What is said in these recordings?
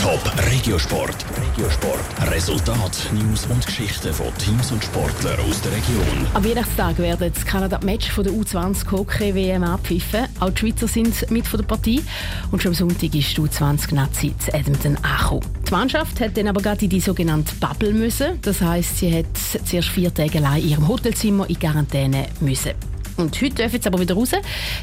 Top Regiosport. Regiosport. Resultat, News und Geschichten von Teams und Sportlern aus der Region. Am Weihnachtstag werden das Kanada-Match der U20 Hockey WM abpfiffen. Auch die Schweizer sind mit von der Partie. Und schon am Sonntag ist die U20-Nazi zu Edmonton angekommen. Die Mannschaft hat dann aber gerade in die sogenannte Bubble müssen. Das heisst, sie hat zuerst vier Tage allein in ihrem Hotelzimmer in Quarantäne müssen. Und heute dürfen sie aber wieder raus,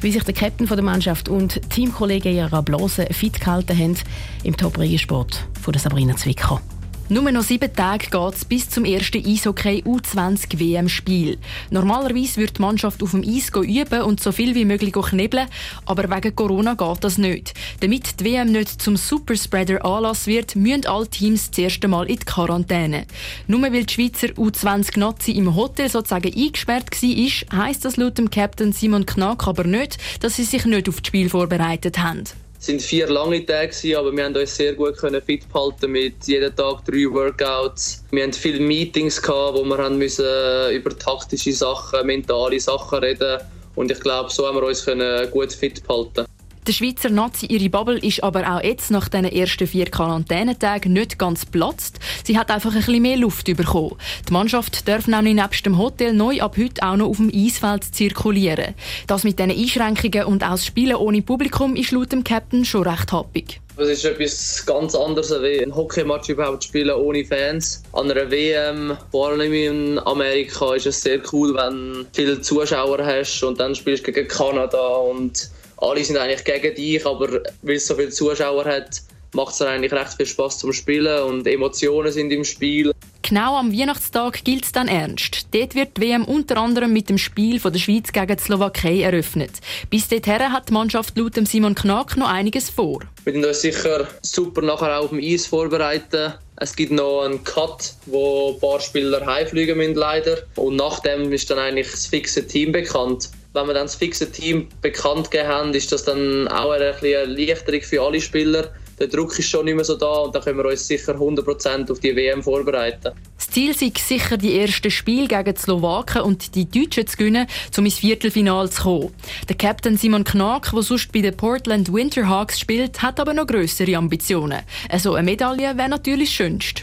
wie sich der Captain der Mannschaft und Teamkollegen ihrer Blase fit gehalten haben im Top-Regensport von Sabrina Zwicker. Nur noch sieben Tage geht es bis zum ersten Eishockey U20 WM-Spiel. Normalerweise wird die Mannschaft auf dem Eis üben und so viel wie möglich knebeln, aber wegen Corona geht das nicht. Damit die WM nicht zum Superspreader Anlass wird, müssen alle Teams das erste Mal in die Quarantäne. Nur weil die Schweizer U20-Nazi im Hotel sozusagen eingesperrt war, heisst das laut dem Captain Simon Knack aber nicht, dass sie sich nicht auf das Spiel vorbereitet haben. Es waren vier lange Tage, aber wir haben uns sehr gut fit behalten mit jeden Tag drei Workouts. Wir hatten viele Meetings, wo wir müssen über taktische Sachen, mentale Sachen reden und ich glaube, so haben wir uns gut fit behalten. Der Schweizer Nazi ihre Bubble ist aber auch jetzt nach den ersten vier Quarantänetagen nicht ganz platzt. Sie hat einfach ein bisschen mehr Luft bekommen. Die Mannschaft darf nämlich nebst dem Hotel neu ab heute auch noch auf dem Eisfeld zirkulieren. Das mit diesen Einschränkungen und auch das Spielen ohne Publikum ist laut dem Captain schon recht happig. Es ist etwas ganz anderes, als ein Hockeymatch überhaupt spielen ohne Fans. An einer WM, vor allem in Amerika, ist es sehr cool, wenn du viele Zuschauer hast und dann spielst du gegen Kanada und alle sind eigentlich gegen dich, aber weil es so viele Zuschauer hat, macht es eigentlich recht viel Spaß zum Spielen und Emotionen sind im Spiel. Genau am Weihnachtstag gilt es dann ernst. Dort wird die WM unter anderem mit dem Spiel von der Schweiz gegen die Slowakei eröffnet. Bis dorthin hat die Mannschaft laut Simon Knack noch einiges vor. Wir werden uns sicher super nachher auch auf dem Eis vorbereiten. Es gibt noch einen Cut, wo ein paar Spieler heimfliegen müssen leider. Und nachdem ist dann eigentlich das fixe Team bekannt wenn wir dann das fixe Team bekannt gegeben haben, ist das dann auch eine, eine Erleichterung für alle Spieler. Der Druck ist schon nicht mehr so da und da können wir uns sicher 100% auf die WM vorbereiten. Das Ziel ist sicher, die ersten Spiele gegen die Slowaken und die Deutschen zu gewinnen, um ins Viertelfinale zu kommen. Der Captain Simon Knack, der sonst bei den Portland Winterhawks spielt, hat aber noch größere Ambitionen. Also eine Medaille wäre natürlich das Schönste.